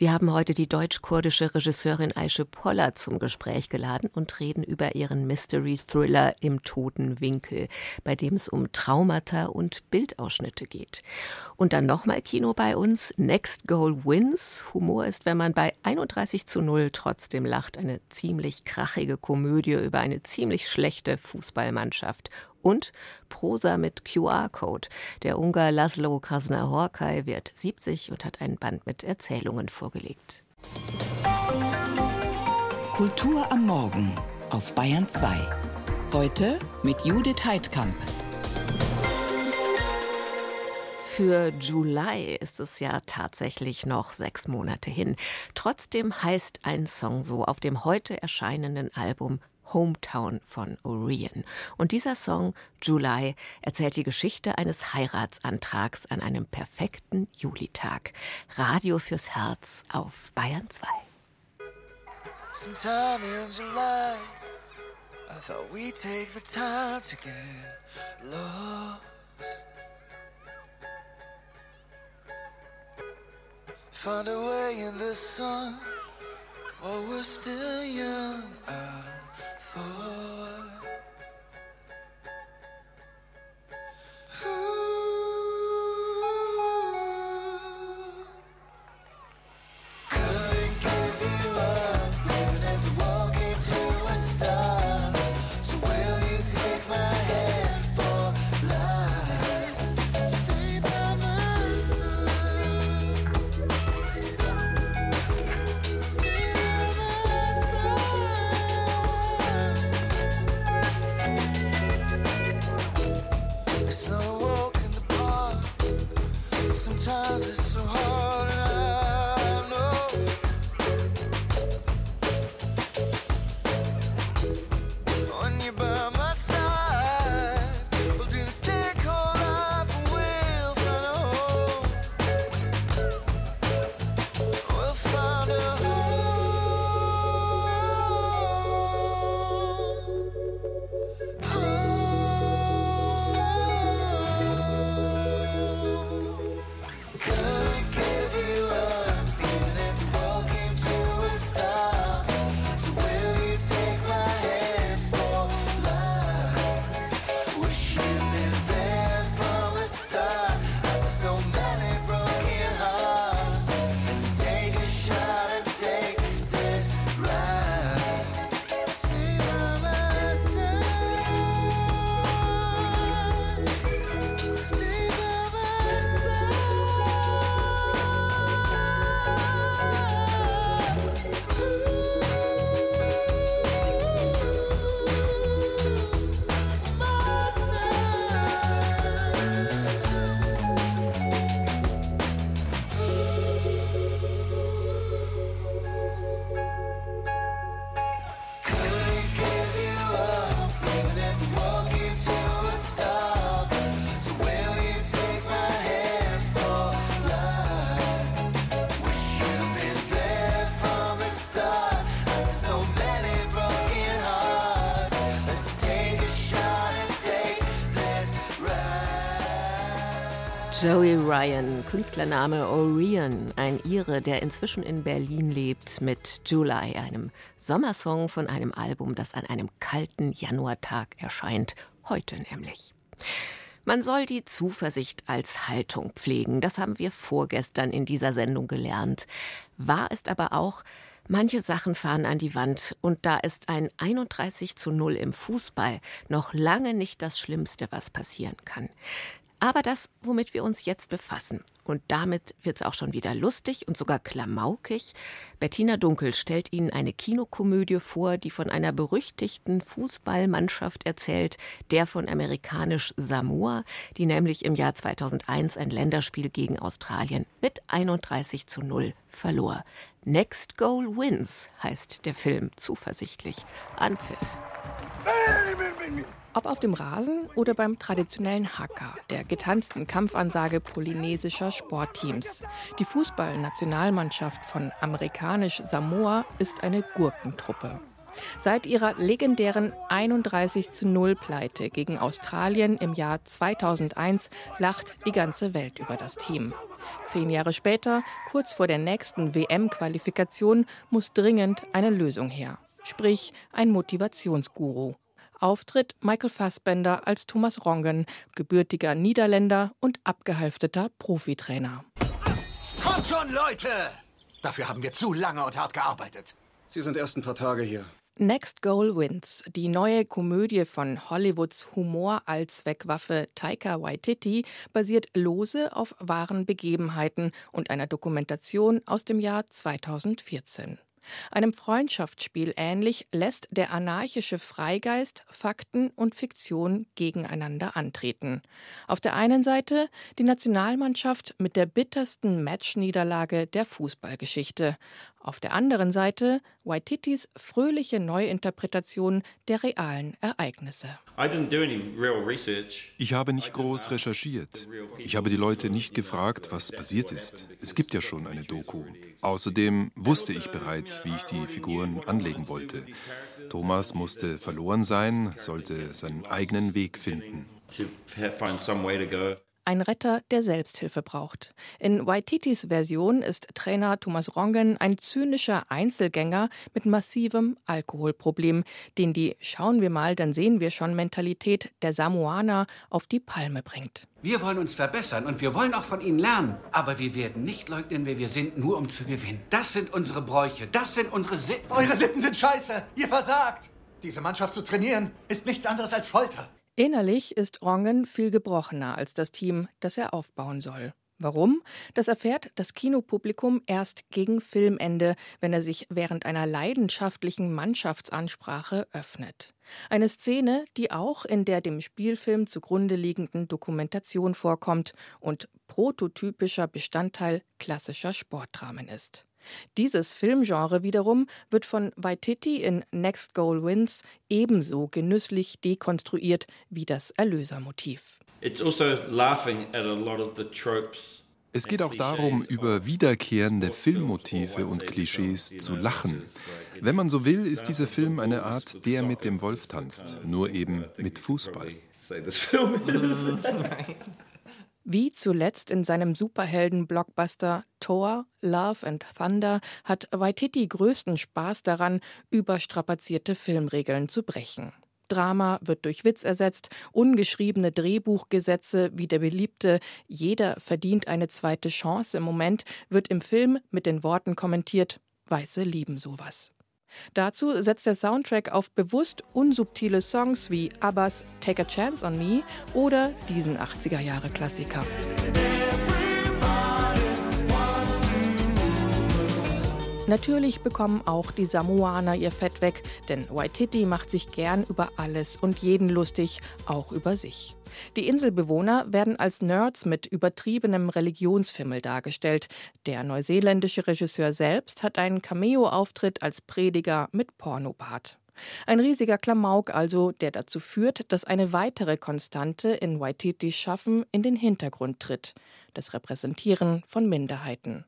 Wir haben heute die deutsch-kurdische Regisseurin Aische Poller zum Gespräch geladen und reden über ihren Mystery-Thriller Im toten Winkel, bei dem es um Traumata und Bildausschnitte geht. Und dann nochmal Kino bei uns. Next Goal Wins. Humor ist, wenn man bei 31 zu 0 trotzdem lacht. Eine ziemlich krachige Komödie über eine ziemlich schlechte Fußballmannschaft und Prosa mit QR-Code. Der Ungar Laszlo Krasner-Horkai wird 70 und hat ein Band mit Erzählungen vorgelegt. Kultur am Morgen auf Bayern 2. Heute mit Judith Heidkamp. Für July ist es ja tatsächlich noch sechs Monate hin. Trotzdem heißt ein Song so auf dem heute erscheinenden Album Hometown von Orion. Und dieser Song, July, erzählt die Geschichte eines Heiratsantrags an einem perfekten Julitag. Radio fürs Herz auf Bayern 2. Sometime in July, I thought we'd take the time to get lost. Find a way in the sun while we're still young. I for Joey Ryan, Künstlername Orion, ein Ire, der inzwischen in Berlin lebt, mit July, einem Sommersong von einem Album, das an einem kalten Januartag erscheint, heute nämlich. Man soll die Zuversicht als Haltung pflegen, das haben wir vorgestern in dieser Sendung gelernt. Wahr ist aber auch, Manche Sachen fahren an die Wand und da ist ein 31 zu 0 im Fußball noch lange nicht das Schlimmste, was passieren kann. Aber das, womit wir uns jetzt befassen, und damit wird es auch schon wieder lustig und sogar klamaukig. Bettina Dunkel stellt Ihnen eine Kinokomödie vor, die von einer berüchtigten Fußballmannschaft erzählt, der von amerikanisch Samoa, die nämlich im Jahr 2001 ein Länderspiel gegen Australien mit 31 zu 0 verlor. Next Goal Wins heißt der Film zuversichtlich. Anpfiff. Ob auf dem Rasen oder beim traditionellen Haka, der getanzten Kampfansage polynesischer Sportteams. Die Fußballnationalmannschaft von amerikanisch Samoa ist eine Gurkentruppe. Seit ihrer legendären 31 zu 0 Pleite gegen Australien im Jahr 2001 lacht die ganze Welt über das Team. Zehn Jahre später, kurz vor der nächsten WM-Qualifikation, muss dringend eine Lösung her. Sprich, ein Motivationsguru. Auftritt Michael Fassbender als Thomas Rongen, gebürtiger Niederländer und abgehalfteter Profitrainer. Kommt schon, Leute! Dafür haben wir zu lange und hart gearbeitet. Sie sind erst ein paar Tage hier. Next Goal Wins, die neue Komödie von Hollywoods Humor-Allzweckwaffe Taika Waititi, basiert lose auf wahren Begebenheiten und einer Dokumentation aus dem Jahr 2014. Einem Freundschaftsspiel ähnlich lässt der anarchische Freigeist Fakten und Fiktion gegeneinander antreten. Auf der einen Seite die Nationalmannschaft mit der bittersten Matchniederlage der Fußballgeschichte. Auf der anderen Seite Waititis fröhliche Neuinterpretation der realen Ereignisse. Ich habe nicht groß recherchiert. Ich habe die Leute nicht gefragt, was passiert ist. Es gibt ja schon eine Doku. Außerdem wusste ich bereits, wie ich die Figuren anlegen wollte. Thomas musste verloren sein, sollte seinen eigenen Weg finden ein Retter, der Selbsthilfe braucht. In Waititis Version ist Trainer Thomas Rongen ein zynischer Einzelgänger mit massivem Alkoholproblem, den die Schauen wir mal, dann sehen wir schon Mentalität der Samoaner auf die Palme bringt. Wir wollen uns verbessern und wir wollen auch von ihnen lernen. Aber wir werden nicht leugnen, wer wir sind, nur um zu gewinnen. Das sind unsere Bräuche, das sind unsere Sitten. Eure Sitten sind scheiße, ihr versagt. Diese Mannschaft zu trainieren, ist nichts anderes als Folter. Innerlich ist Rongen viel gebrochener als das Team, das er aufbauen soll. Warum? Das erfährt das Kinopublikum erst gegen Filmende, wenn er sich während einer leidenschaftlichen Mannschaftsansprache öffnet. Eine Szene, die auch in der dem Spielfilm zugrunde liegenden Dokumentation vorkommt und prototypischer Bestandteil klassischer Sportdramen ist. Dieses Filmgenre wiederum wird von Waititi in Next Goal Wins ebenso genüsslich dekonstruiert wie das Erlösermotiv. Also es geht auch darum, über wiederkehrende Filmmotive und Klischees zu lachen. Wenn man so will, ist dieser Film eine Art Der mit dem Wolf tanzt, nur eben mit Fußball. Wie zuletzt in seinem Superhelden-Blockbuster Thor, Love and Thunder hat Waititi größten Spaß daran, überstrapazierte Filmregeln zu brechen. Drama wird durch Witz ersetzt, ungeschriebene Drehbuchgesetze wie der beliebte Jeder verdient eine zweite Chance im Moment wird im Film mit den Worten kommentiert Weiße lieben sowas. Dazu setzt der Soundtrack auf bewusst unsubtile Songs wie Abbas Take a Chance on Me oder diesen 80er-Jahre-Klassiker. Natürlich bekommen auch die Samoaner ihr Fett weg, denn Waititi macht sich gern über alles und jeden lustig, auch über sich. Die Inselbewohner werden als Nerds mit übertriebenem Religionsfimmel dargestellt. Der neuseeländische Regisseur selbst hat einen Cameo-Auftritt als Prediger mit Pornobart. Ein riesiger Klamauk also, der dazu führt, dass eine weitere Konstante in Waititis Schaffen in den Hintergrund tritt: das Repräsentieren von Minderheiten.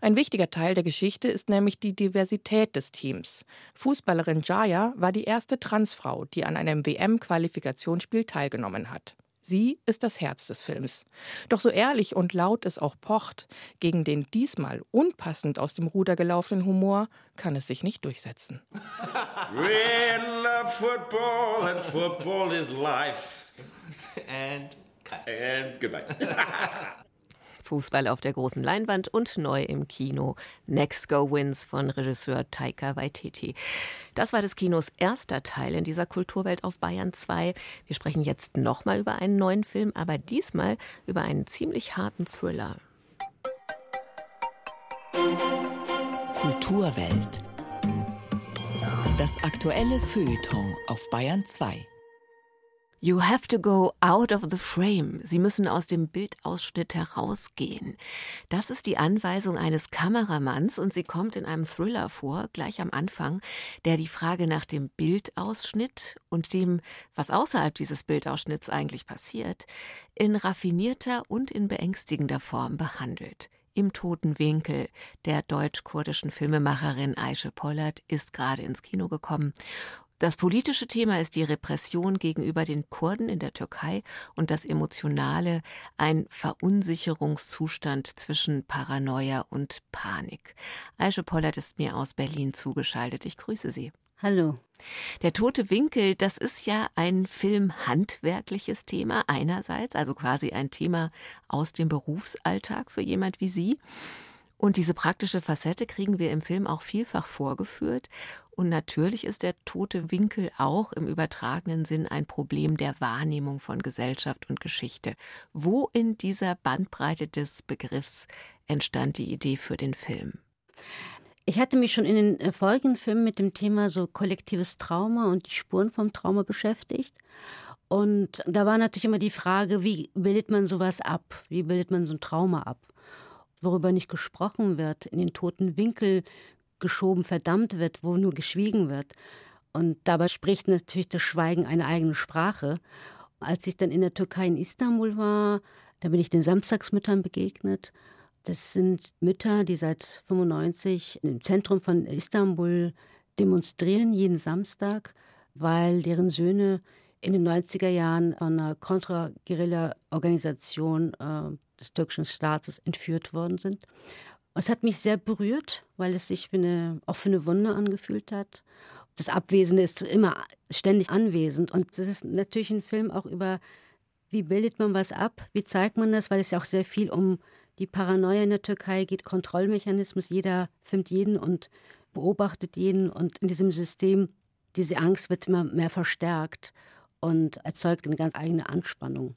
Ein wichtiger Teil der Geschichte ist nämlich die Diversität des Teams. Fußballerin Jaya war die erste Transfrau, die an einem WM-Qualifikationsspiel teilgenommen hat. Sie ist das Herz des Films. Doch so ehrlich und laut es auch pocht, gegen den diesmal unpassend aus dem Ruder gelaufenen Humor kann es sich nicht durchsetzen. We love football and football is life. And cut. And goodbye. Fußball auf der großen Leinwand und neu im Kino Next Go Wins von Regisseur Taika Waititi. Das war des Kinos erster Teil in dieser Kulturwelt auf Bayern 2. Wir sprechen jetzt nochmal über einen neuen Film, aber diesmal über einen ziemlich harten Thriller. Kulturwelt. Das aktuelle Feuilleton auf Bayern 2. You have to go out of the frame. Sie müssen aus dem Bildausschnitt herausgehen. Das ist die Anweisung eines Kameramanns und sie kommt in einem Thriller vor, gleich am Anfang, der die Frage nach dem Bildausschnitt und dem, was außerhalb dieses Bildausschnitts eigentlich passiert, in raffinierter und in beängstigender Form behandelt. im toten Winkel der deutsch-kurdischen Filmemacherin Aische Pollert ist gerade ins Kino gekommen. Das politische Thema ist die Repression gegenüber den Kurden in der Türkei und das Emotionale ein Verunsicherungszustand zwischen Paranoia und Panik. Aische Pollert ist mir aus Berlin zugeschaltet. Ich grüße Sie. Hallo. Der tote Winkel, das ist ja ein filmhandwerkliches Thema einerseits, also quasi ein Thema aus dem Berufsalltag für jemand wie Sie. Und diese praktische Facette kriegen wir im Film auch vielfach vorgeführt. Und natürlich ist der tote Winkel auch im übertragenen Sinn ein Problem der Wahrnehmung von Gesellschaft und Geschichte. Wo in dieser Bandbreite des Begriffs entstand die Idee für den Film? Ich hatte mich schon in den äh, folgenden Filmen mit dem Thema so kollektives Trauma und die Spuren vom Trauma beschäftigt. Und da war natürlich immer die Frage, wie bildet man sowas ab? Wie bildet man so ein Trauma ab? Worüber nicht gesprochen wird, in den toten Winkel geschoben, verdammt wird, wo nur geschwiegen wird. Und dabei spricht natürlich das Schweigen eine eigene Sprache. Als ich dann in der Türkei in Istanbul war, da bin ich den Samstagsmüttern begegnet das sind Mütter, die seit 95 im Zentrum von Istanbul demonstrieren, jeden Samstag, weil deren Söhne in den 90er Jahren von einer Kontra-Guerilla-Organisation äh, des türkischen Staates entführt worden sind. Es hat mich sehr berührt, weil es sich wie eine offene Wunde angefühlt hat. Das Abwesende ist immer ständig anwesend. Und das ist natürlich ein Film auch über, wie bildet man was ab, wie zeigt man das, weil es ja auch sehr viel um die Paranoia in der Türkei geht, Kontrollmechanismus, jeder filmt jeden und beobachtet jeden und in diesem System, diese Angst wird immer mehr verstärkt und erzeugt eine ganz eigene Anspannung.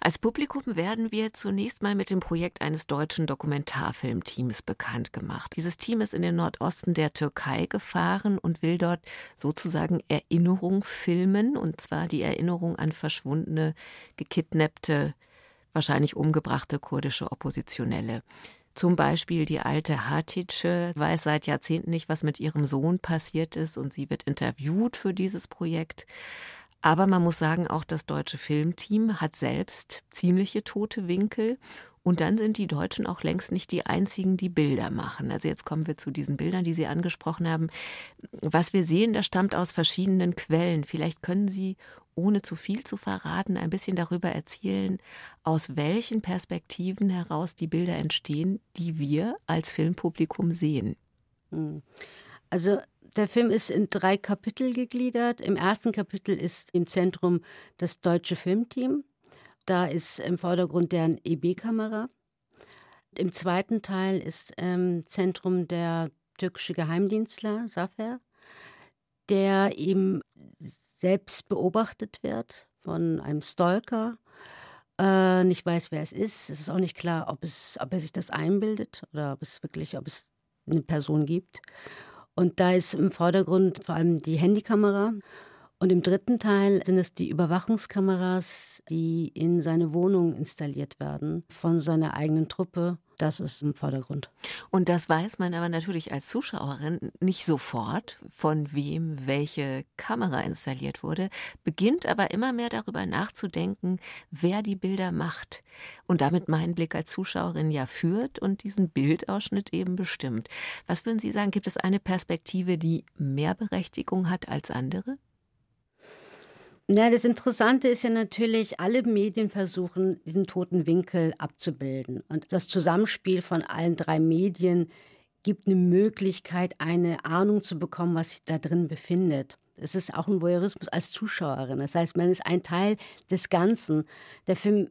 Als Publikum werden wir zunächst mal mit dem Projekt eines deutschen Dokumentarfilmteams bekannt gemacht. Dieses Team ist in den Nordosten der Türkei gefahren und will dort sozusagen Erinnerung filmen, und zwar die Erinnerung an verschwundene, gekidnappte wahrscheinlich umgebrachte kurdische Oppositionelle. Zum Beispiel die alte Hatice weiß seit Jahrzehnten nicht, was mit ihrem Sohn passiert ist und sie wird interviewt für dieses Projekt. Aber man muss sagen, auch das deutsche Filmteam hat selbst ziemliche tote Winkel und dann sind die Deutschen auch längst nicht die einzigen, die Bilder machen. Also jetzt kommen wir zu diesen Bildern, die Sie angesprochen haben. Was wir sehen, das stammt aus verschiedenen Quellen. Vielleicht können Sie, ohne zu viel zu verraten, ein bisschen darüber erzählen, aus welchen Perspektiven heraus die Bilder entstehen, die wir als Filmpublikum sehen. Hm. Also der Film ist in drei Kapitel gegliedert. Im ersten Kapitel ist im Zentrum das deutsche Filmteam. Da ist im Vordergrund deren EB-Kamera. Im zweiten Teil ist im ähm, Zentrum der türkische Geheimdienstler Safer, der eben selbst beobachtet wird von einem Stalker. Äh, nicht weiß, wer es ist. Es ist auch nicht klar, ob, es, ob er sich das einbildet oder ob es wirklich, ob es eine Person gibt. Und da ist im Vordergrund vor allem die Handykamera und im dritten Teil sind es die Überwachungskameras, die in seine Wohnung installiert werden von seiner eigenen Truppe. Das ist im Vordergrund. Und das weiß man aber natürlich als Zuschauerin nicht sofort, von wem welche Kamera installiert wurde, beginnt aber immer mehr darüber nachzudenken, wer die Bilder macht und damit meinen Blick als Zuschauerin ja führt und diesen Bildausschnitt eben bestimmt. Was würden Sie sagen, gibt es eine Perspektive, die mehr Berechtigung hat als andere? Na, das Interessante ist ja natürlich, alle Medien versuchen, diesen toten Winkel abzubilden. Und das Zusammenspiel von allen drei Medien gibt eine Möglichkeit, eine Ahnung zu bekommen, was sich da drin befindet. Es ist auch ein Voyeurismus als Zuschauerin. Das heißt, man ist ein Teil des Ganzen. Der Film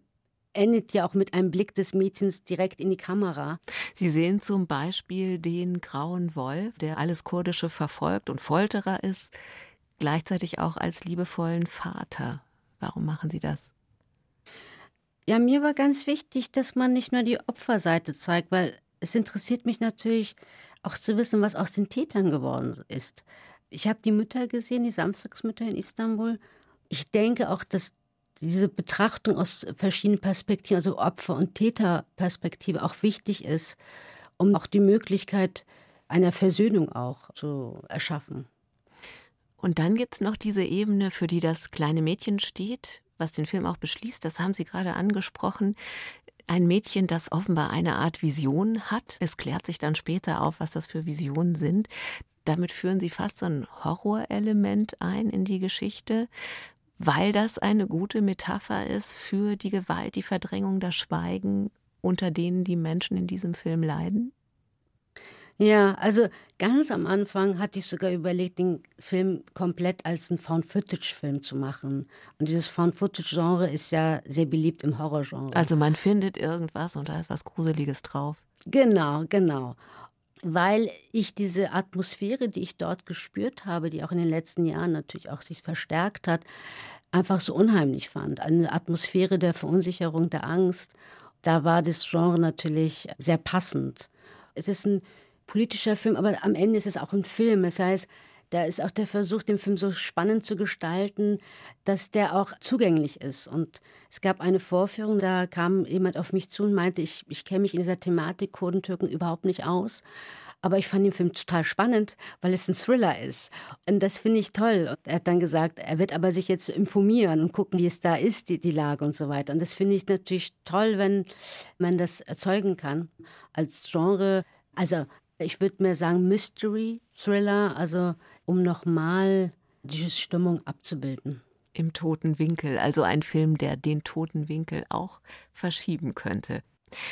endet ja auch mit einem Blick des Mädchens direkt in die Kamera. Sie sehen zum Beispiel den grauen Wolf, der alles Kurdische verfolgt und Folterer ist gleichzeitig auch als liebevollen Vater. Warum machen Sie das? Ja, mir war ganz wichtig, dass man nicht nur die Opferseite zeigt, weil es interessiert mich natürlich auch zu wissen, was aus den Tätern geworden ist. Ich habe die Mütter gesehen, die Samstagsmütter in Istanbul. Ich denke auch, dass diese Betrachtung aus verschiedenen Perspektiven, also Opfer- und Täterperspektive, auch wichtig ist, um auch die Möglichkeit einer Versöhnung auch zu erschaffen. Und dann gibt es noch diese Ebene, für die das kleine Mädchen steht, was den Film auch beschließt, das haben Sie gerade angesprochen. Ein Mädchen, das offenbar eine Art Vision hat. Es klärt sich dann später auf, was das für Visionen sind. Damit führen Sie fast so ein Horrorelement ein in die Geschichte, weil das eine gute Metapher ist für die Gewalt, die Verdrängung, das Schweigen, unter denen die Menschen in diesem Film leiden? Ja, also ganz am Anfang hatte ich sogar überlegt, den Film komplett als einen Found-Footage-Film zu machen. Und dieses Found-Footage-Genre ist ja sehr beliebt im Horrorgenre. Also man findet irgendwas und da ist was Gruseliges drauf. Genau, genau. Weil ich diese Atmosphäre, die ich dort gespürt habe, die auch in den letzten Jahren natürlich auch sich verstärkt hat, einfach so unheimlich fand. Eine Atmosphäre der Verunsicherung, der Angst. Da war das Genre natürlich sehr passend. Es ist ein politischer Film, aber am Ende ist es auch ein Film. Das heißt, da ist auch der Versuch, den Film so spannend zu gestalten, dass der auch zugänglich ist. Und es gab eine Vorführung, da kam jemand auf mich zu und meinte, ich, ich kenne mich in dieser Thematik Kurden-Türken überhaupt nicht aus. Aber ich fand den Film total spannend, weil es ein Thriller ist. Und das finde ich toll. Und er hat dann gesagt, er wird aber sich jetzt informieren und gucken, wie es da ist, die, die Lage und so weiter. Und das finde ich natürlich toll, wenn man das erzeugen kann. Als Genre, also ich würde mir sagen Mystery, Thriller, also um nochmal diese Stimmung abzubilden. Im toten Winkel, also ein Film, der den toten Winkel auch verschieben könnte.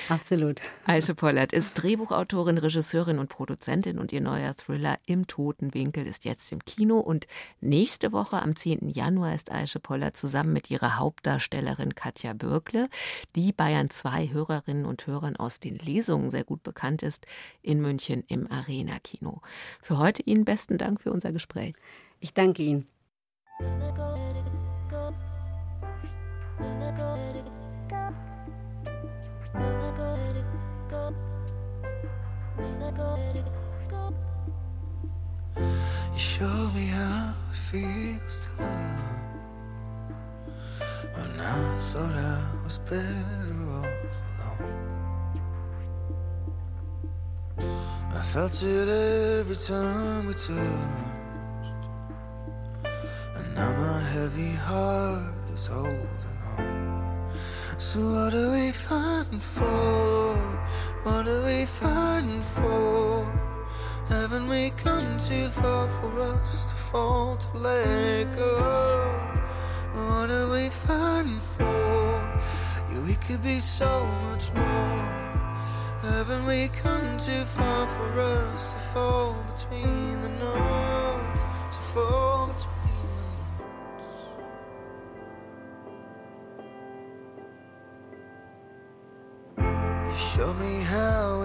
Absolut. Aische Pollert ist Drehbuchautorin, Regisseurin und Produzentin und ihr neuer Thriller Im toten Winkel ist jetzt im Kino und nächste Woche am 10. Januar ist Aische Pollert zusammen mit ihrer Hauptdarstellerin Katja Bürkle, die Bayern 2 Hörerinnen und Hörern aus den Lesungen sehr gut bekannt ist, in München im Arena Kino. Für heute Ihnen besten Dank für unser Gespräch. Ich danke Ihnen. You me how it feels to love. When I thought I was better off alone. I felt it every time we touched. And now my heavy heart is holding on. So what are we fighting for? What are we fighting for? Haven't we come too far for us to fall to let it go? What are we fighting for? Yeah, we could be so much more. Haven't we come too far for us to fall between the notes? To fall between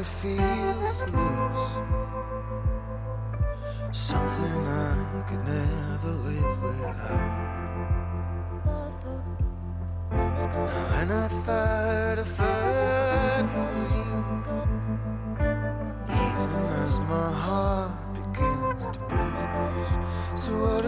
it feels to lose. Something I could never live without. Now when I fight, I fight for you. Even as my heart begins to break. So what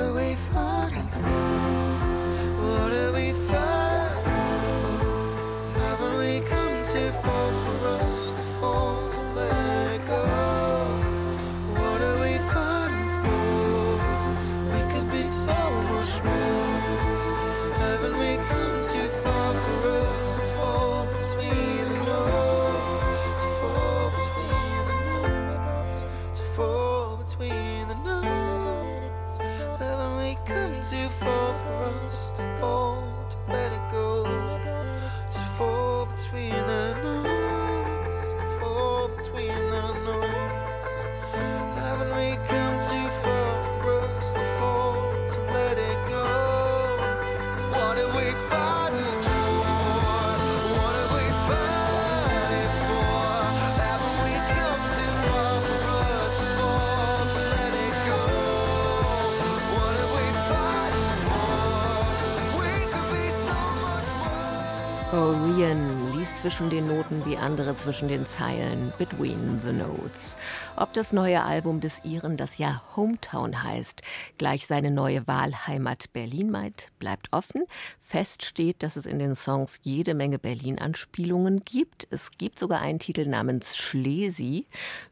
Orion liest zwischen den Noten wie andere zwischen den Zeilen Between the Notes. Ob das neue Album des Iren, das ja Hometown heißt, gleich seine neue Wahlheimat Berlin meint, bleibt offen. Fest steht, dass es in den Songs jede Menge Berlin-Anspielungen gibt. Es gibt sogar einen Titel namens Schlesi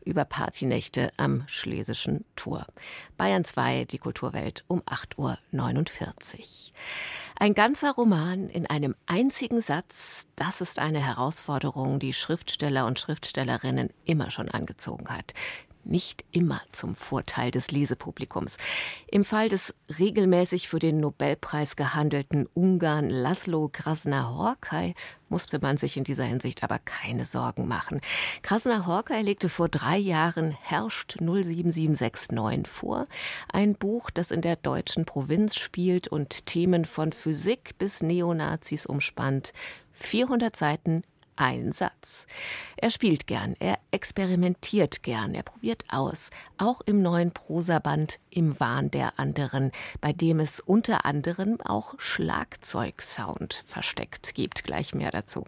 über Partynächte am Schlesischen Tor. Bayern 2, die Kulturwelt um 8.49 Uhr. Ein ganzer Roman in einem einzigen Satz, das ist eine Herausforderung, die Schriftsteller und Schriftstellerinnen immer schon angezogen hat nicht immer zum Vorteil des Lesepublikums. Im Fall des regelmäßig für den Nobelpreis gehandelten Ungarn Laszlo Krasner-Horkai musste man sich in dieser Hinsicht aber keine Sorgen machen. Krasner-Horkai legte vor drei Jahren Herrscht 07769 vor, ein Buch, das in der deutschen Provinz spielt und Themen von Physik bis Neonazis umspannt. 400 Seiten, ein Satz. Er spielt gern, er experimentiert gern, er probiert aus, auch im neuen Prosaband Im Wahn der anderen, bei dem es unter anderem auch Schlagzeugsound versteckt gibt. Gleich mehr dazu.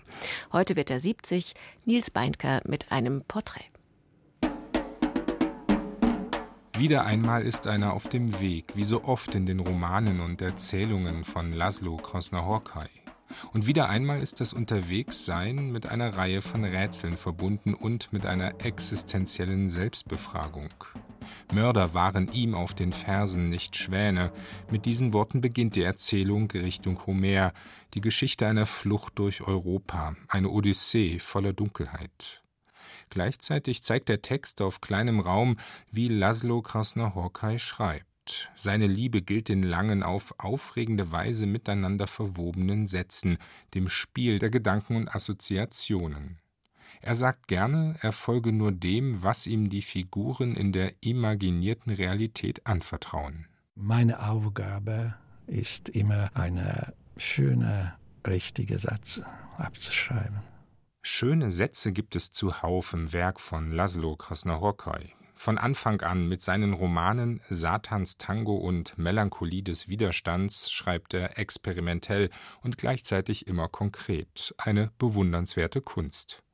Heute wird er 70, Nils Beindker mit einem Porträt. Wieder einmal ist einer auf dem Weg, wie so oft in den Romanen und Erzählungen von Laszlo Krosner-Horkai. Und wieder einmal ist das Unterwegssein mit einer Reihe von Rätseln verbunden und mit einer existenziellen Selbstbefragung. Mörder waren ihm auf den Fersen, nicht Schwäne. Mit diesen Worten beginnt die Erzählung Richtung Homer, die Geschichte einer Flucht durch Europa, eine Odyssee voller Dunkelheit. Gleichzeitig zeigt der Text auf kleinem Raum, wie Laszlo Krasner-Horkai schreibt. Seine Liebe gilt den langen, auf aufregende Weise miteinander verwobenen Sätzen, dem Spiel der Gedanken und Assoziationen. Er sagt gerne, er folge nur dem, was ihm die Figuren in der imaginierten Realität anvertrauen. Meine Aufgabe ist immer, eine schöne, richtige Satz abzuschreiben. Schöne Sätze gibt es zuhauf im Werk von Laszlo Krasner-Horkai. Von Anfang an mit seinen Romanen Satans Tango und Melancholie des Widerstands schreibt er experimentell und gleichzeitig immer konkret, eine bewundernswerte Kunst.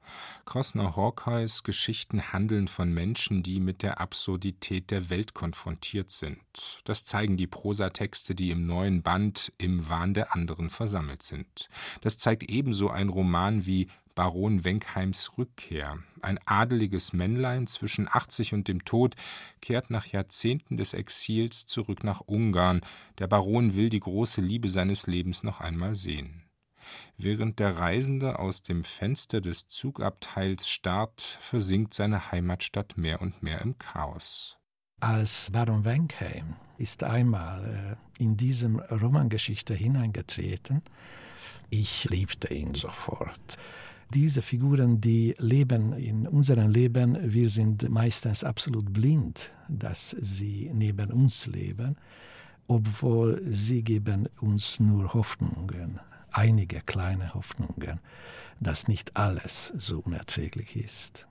Krosner Hawkeyes Geschichten handeln von Menschen, die mit der Absurdität der Welt konfrontiert sind. Das zeigen die Prosatexte, die im neuen Band Im Wahn der anderen versammelt sind. Das zeigt ebenso ein Roman wie Baron Wenkheims Rückkehr. Ein adeliges Männlein zwischen 80 und dem Tod kehrt nach Jahrzehnten des Exils zurück nach Ungarn. Der Baron will die große Liebe seines Lebens noch einmal sehen. Während der Reisende aus dem Fenster des Zugabteils starrt, versinkt seine Heimatstadt mehr und mehr im Chaos. Als Baron Wenkheim ist einmal äh, in diesem Romangeschichte hineingetreten. Ich liebte ihn sofort diese Figuren, die leben in unserem Leben, wir sind meistens absolut blind, dass sie neben uns leben, obwohl sie geben uns nur Hoffnungen, einige kleine Hoffnungen, dass nicht alles so unerträglich ist.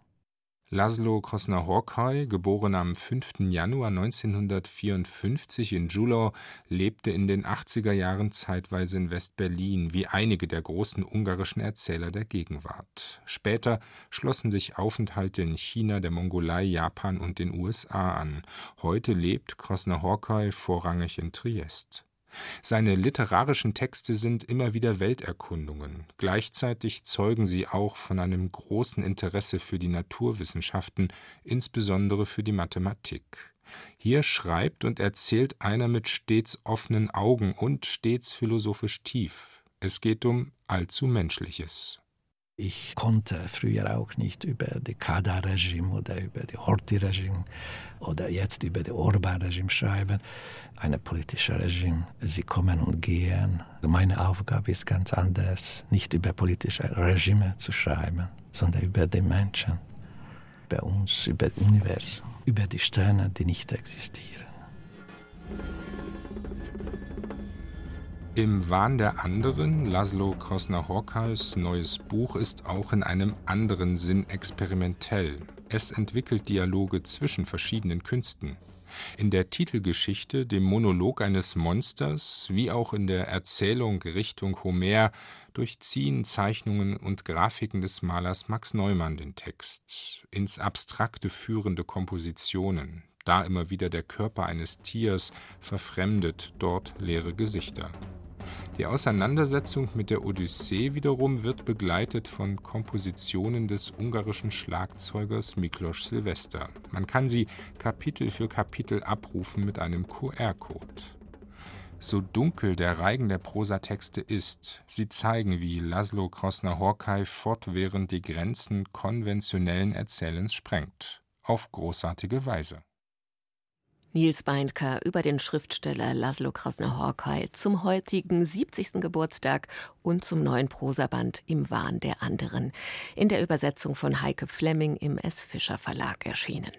Laszlo Krosner-Horkai, geboren am 5. Januar 1954 in Julau, lebte in den 80er Jahren zeitweise in West-Berlin, wie einige der großen ungarischen Erzähler der Gegenwart. Später schlossen sich Aufenthalte in China, der Mongolei, Japan und den USA an. Heute lebt Krosner-Horkai vorrangig in Triest. Seine literarischen Texte sind immer wieder Welterkundungen, gleichzeitig zeugen sie auch von einem großen Interesse für die Naturwissenschaften, insbesondere für die Mathematik. Hier schreibt und erzählt einer mit stets offenen Augen und stets philosophisch tief. Es geht um allzu Menschliches. Ich konnte früher auch nicht über das Kader-Regime oder über das Horthy-Regime oder jetzt über das Orban-Regime schreiben. Ein politisches Regime, sie kommen und gehen. Meine Aufgabe ist ganz anders, nicht über politische Regime zu schreiben, sondern über die Menschen, über uns, über das Universum, über die Sterne, die nicht existieren. Im Wahn der anderen, Laszlo Krosner-Horkais neues Buch ist auch in einem anderen Sinn experimentell. Es entwickelt Dialoge zwischen verschiedenen Künsten. In der Titelgeschichte, dem Monolog eines Monsters, wie auch in der Erzählung Richtung Homer, durchziehen Zeichnungen und Grafiken des Malers Max Neumann den Text. Ins Abstrakte führende Kompositionen, da immer wieder der Körper eines Tiers, verfremdet, dort leere Gesichter. Die Auseinandersetzung mit der Odyssee wiederum wird begleitet von Kompositionen des ungarischen Schlagzeugers Miklos Silvester. Man kann sie Kapitel für Kapitel abrufen mit einem QR-Code. So dunkel der Reigen der Prosatexte ist, sie zeigen, wie Laszlo Krosner-Horkai fortwährend die Grenzen konventionellen Erzählens sprengt. Auf großartige Weise. Nils Beindker über den Schriftsteller Laszlo Krasner-Horkai zum heutigen 70. Geburtstag und zum neuen Prosaband Im Wahn der anderen, in der Übersetzung von Heike Flemming im S. Fischer Verlag erschienen.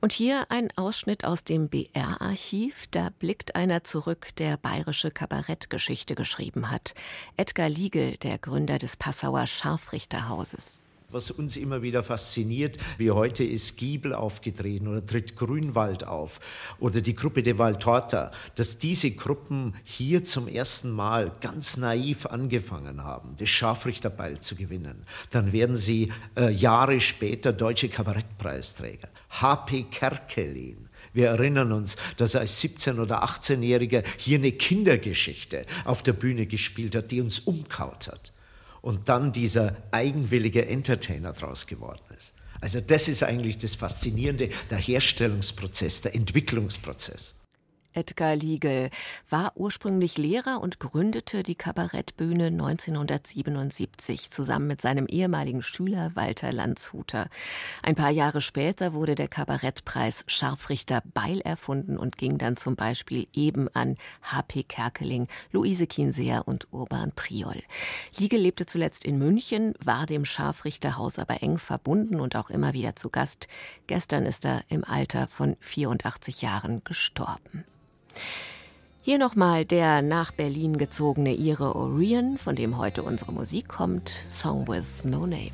Und hier ein Ausschnitt aus dem BR-Archiv. Da blickt einer zurück, der bayerische Kabarettgeschichte geschrieben hat. Edgar Liegel, der Gründer des Passauer Scharfrichterhauses. Was uns immer wieder fasziniert, wie heute ist Giebel aufgetreten oder tritt Grünwald auf oder die Gruppe de Valtorta, dass diese Gruppen hier zum ersten Mal ganz naiv angefangen haben, das Scharfrichterbeil zu gewinnen. Dann werden sie äh, Jahre später deutsche Kabarettpreisträger. H.P. Kerkelin, wir erinnern uns, dass er als 17- oder 18-Jähriger hier eine Kindergeschichte auf der Bühne gespielt hat, die uns umkaut hat und dann dieser eigenwillige Entertainer draus geworden ist. Also das ist eigentlich das Faszinierende, der Herstellungsprozess, der Entwicklungsprozess. Edgar Liegel war ursprünglich Lehrer und gründete die Kabarettbühne 1977 zusammen mit seinem ehemaligen Schüler Walter Landshuter. Ein paar Jahre später wurde der Kabarettpreis Scharfrichter Beil erfunden und ging dann zum Beispiel eben an H.P. Kerkeling, Luise Kienseer und Urban Priol. Liegel lebte zuletzt in München, war dem Scharfrichterhaus aber eng verbunden und auch immer wieder zu Gast. Gestern ist er im Alter von 84 Jahren gestorben. Hier nochmal der nach Berlin gezogene Ire Orion, von dem heute unsere Musik kommt, Song with No Name.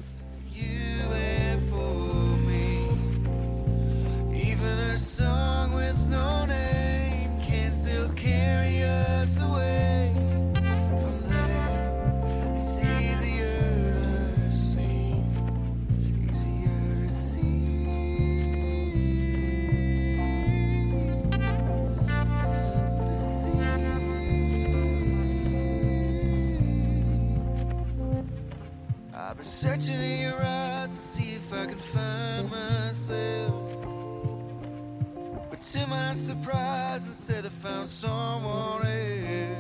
Searching in your eyes to see if I can find myself. But to my surprise, instead I found someone else.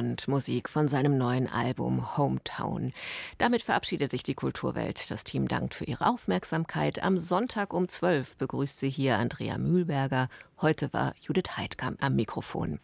Und Musik von seinem neuen Album Hometown. Damit verabschiedet sich die Kulturwelt. Das Team dankt für Ihre Aufmerksamkeit. Am Sonntag um 12 begrüßt Sie hier Andrea Mühlberger. Heute war Judith Heidkamp am Mikrofon.